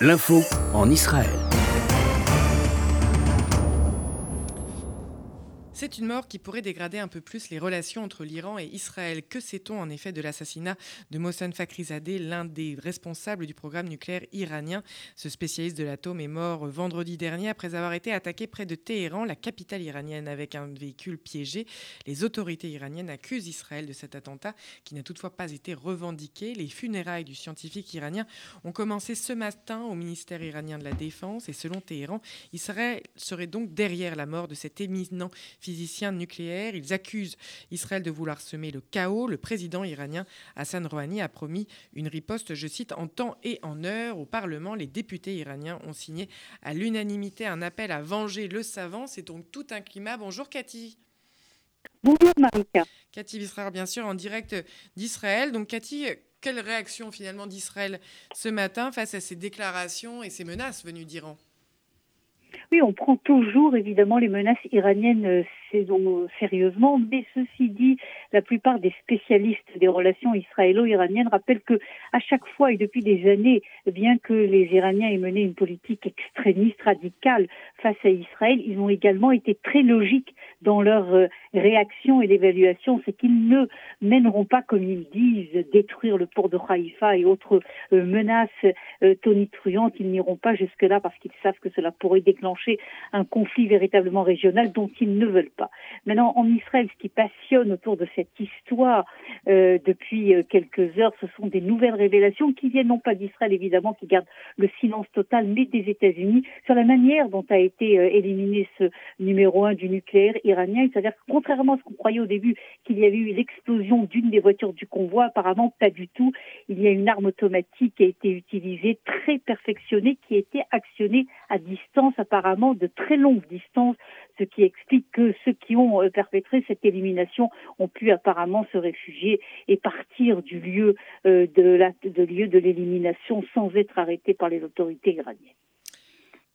L'info en Israël. C'est une mort qui pourrait dégrader un peu plus les relations entre l'Iran et Israël. Que sait-on en effet de l'assassinat de Mohsen Fakhrizadeh, l'un des responsables du programme nucléaire iranien? Ce spécialiste de l'atome est mort vendredi dernier après avoir été attaqué près de Téhéran, la capitale iranienne, avec un véhicule piégé. Les autorités iraniennes accusent Israël de cet attentat qui n'a toutefois pas été revendiqué. Les funérailles du scientifique iranien ont commencé ce matin au ministère iranien de la Défense et selon Téhéran, Israël serait donc derrière la mort de cet éminent physiciens nucléaires. Ils accusent Israël de vouloir semer le chaos. Le président iranien Hassan Rouhani a promis une riposte, je cite, en temps et en heure. Au Parlement, les députés iraniens ont signé à l'unanimité un appel à venger le savant. C'est donc tout un climat. Bonjour Cathy. Bonjour Marika. Cathy Bisrar, bien sûr, en direct d'Israël. Donc Cathy, quelle réaction finalement d'Israël ce matin face à ces déclarations et ces menaces venues d'Iran? Oui, on prend toujours évidemment les menaces iraniennes euh, sérieusement, mais ceci dit, la plupart des spécialistes des relations israélo-iraniennes rappellent que à chaque fois et depuis des années, bien que les Iraniens aient mené une politique extrémiste radicale face à Israël, ils ont également été très logiques dans leur euh, réaction et l'évaluation, c'est qu'ils ne mèneront pas, comme ils disent, détruire le port de Haïfa et autres euh, menaces tonitruantes. Ils n'iront pas jusque-là parce qu'ils savent que cela pourrait déclencher un conflit véritablement régional dont ils ne veulent pas. Maintenant, en Israël, ce qui passionne autour de cette histoire depuis quelques heures, ce sont des nouvelles révélations qui viennent non pas d'Israël évidemment, qui garde le silence total, mais des États-Unis sur la manière dont a été éliminé ce numéro un du nucléaire iranien. C'est-à-dire que contrairement à ce qu'on croyait au début, qu'il y avait eu l'explosion d'une des voitures du convoi, apparemment pas du tout. Il y a une arme automatique qui a été utilisée, très perfectionnée, qui a été actionnée à distance, apparemment de très longue distance, ce qui explique que ceux qui ont euh, perpétré cette élimination ont pu apparemment se réfugier et partir du lieu euh, de, l'élimination sans être arrêtés par les autorités iraniennes.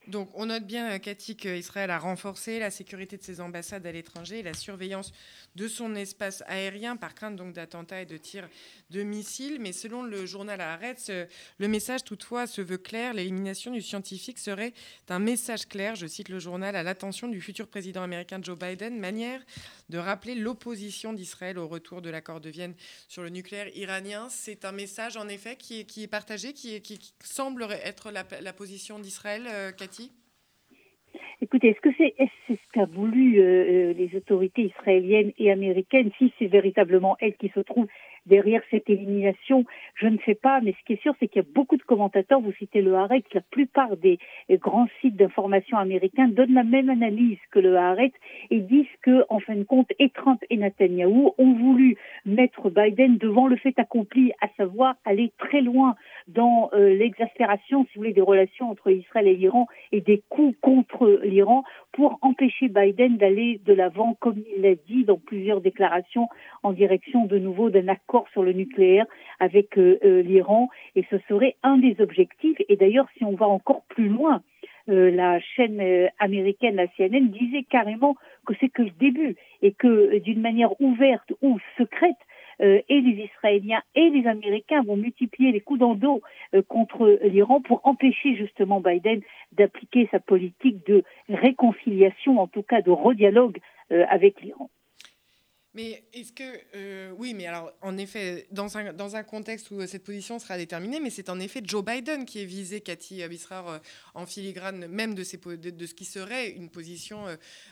Donc, on note bien, euh, Cathy, qu'Israël a renforcé la sécurité de ses ambassades à l'étranger et la surveillance de son espace aérien par crainte donc d'attentats et de tirs de missiles. Mais selon le journal Haaretz, euh, le message toutefois se veut clair. L'élimination du scientifique serait un message clair, je cite le journal, à l'attention du futur président américain Joe Biden, manière de rappeler l'opposition d'Israël au retour de l'accord de Vienne sur le nucléaire iranien. C'est un message, en effet, qui est, partagé, qui, semble être la, la position d'Israël, euh, Cathy? Écoutez, est-ce que c'est ce qu'a voulu euh, euh, les autorités israéliennes et américaines Si c'est véritablement elles qui se trouvent derrière cette élimination, je ne sais pas, mais ce qui est sûr, c'est qu'il y a beaucoup de commentateurs, vous citez le Haaretz, la plupart des grands sites d'information américains donnent la même analyse que le Haaretz et disent que, en fin de compte, et Trump et Netanyahou ont voulu mettre Biden devant le fait accompli, à savoir aller très loin dans euh, l'exaspération, si vous voulez, des relations entre Israël et l'Iran et des coups contre l'Iran pour empêcher Biden d'aller de l'avant, comme il l'a dit dans plusieurs déclarations, en direction de nouveau d'un accord sur le nucléaire avec euh, euh, l'Iran. Et ce serait un des objectifs. Et d'ailleurs, si on va encore plus loin, la chaîne américaine, la CNN, disait carrément que c'est que le début et que d'une manière ouverte ou secrète, euh, et les Israéliens et les Américains vont multiplier les coups dans dos euh, contre l'Iran pour empêcher justement Biden d'appliquer sa politique de réconciliation, en tout cas de redialogue euh, avec l'Iran. Mais est-ce que. Euh, oui, mais alors, en effet, dans un, dans un contexte où cette position sera déterminée, mais c'est en effet Joe Biden qui est visé, Cathy Abisrar, euh, en filigrane même de, ces, de, ce qui serait une position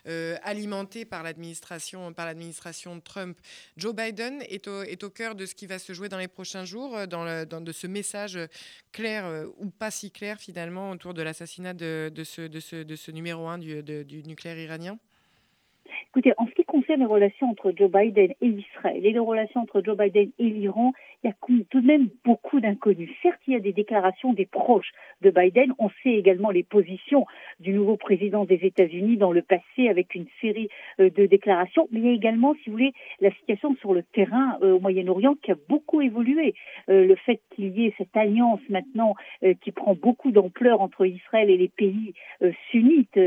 euh, alimentée par l'administration, par l'administration Trump. Joe Biden est au, est au cœur de ce qui va se jouer dans les prochains jours, dans, le, dans de ce message clair ou pas si clair finalement autour de l'assassinat de, de, ce, de, ce, de ce numéro un du, du nucléaire iranien? Écoutez, en concerne les relations entre Joe Biden et Israël et les relations entre Joe Biden et l'Iran, il y a tout de même beaucoup d'inconnus. Certes, il y a des déclarations des proches de Biden. On sait également les positions du nouveau président des États-Unis dans le passé avec une série euh, de déclarations. Mais il y a également, si vous voulez, la situation sur le terrain euh, au Moyen-Orient qui a beaucoup évolué. Euh, le fait qu'il y ait cette alliance maintenant qui prend beaucoup d'ampleur entre Israël et les pays sunnites.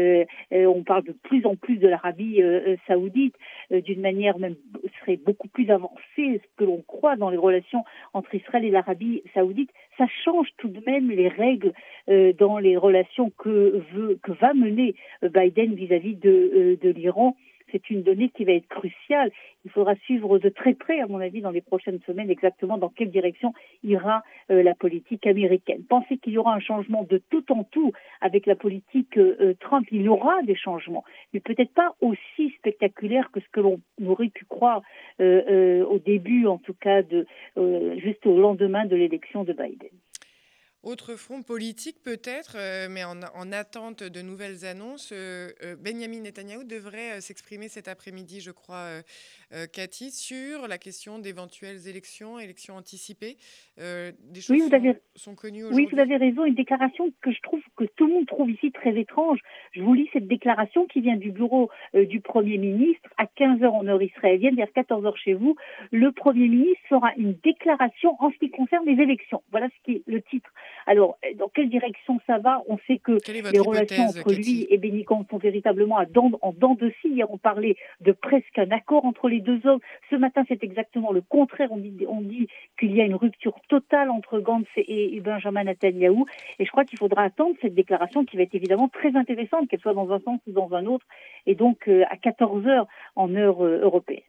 on parle de plus en plus de l'Arabie saoudite d'une manière même serait beaucoup plus avancée que l'on croit dans les relations entre Israël et l'Arabie saoudite, ça change tout de même les règles euh, dans les relations que, veut, que va mener Biden vis-à-vis de l'Iran c'est une donnée qui va être cruciale. Il faudra suivre de très près, à mon avis, dans les prochaines semaines, exactement dans quelle direction ira euh, la politique américaine. Pensez qu'il y aura un changement de tout en tout avec la politique euh, euh, Trump. Il y aura des changements, mais peut-être pas aussi spectaculaires que ce que l'on aurait pu croire au début, en tout cas, juste au lendemain de l'élection de Biden. Autre front politique peut-être, euh, mais en, attente de nouvelles annonces, euh, euh, Benjamin Netanyahu devrait s'exprimer cet après-midi, je crois, Cathy, sur la question d'éventuelles élections, élections anticipées. des choses oui, vous avez... sont, connues Oui, vous avez raison. Une déclaration que je trouve que tout le monde trouve ici très étrange. Je vous lis cette déclaration qui vient du bureau du Premier ministre à 15h en heure israélienne, vers 14h chez vous. Le Premier ministre fera une déclaration en ce qui concerne les élections. Voilà ce qui est le titre. Alors, dans quelle direction ça va On sait que les relations entre lui et Benny sont véritablement à en dents de scie. Hier, on parlait de presque un accord entre les deux hommes. Ce matin, c'est exactement le contraire. On dit, on dit qu'il y a une rupture totale entre Gantz et, Benjamin Netanyahu. Et je crois qu'il faudra attendre cette déclaration qui va être évidemment très intéressante, qu'elle soit dans un sens ou dans un autre. Et donc, euh, à 14 heures en heure euh, européenne.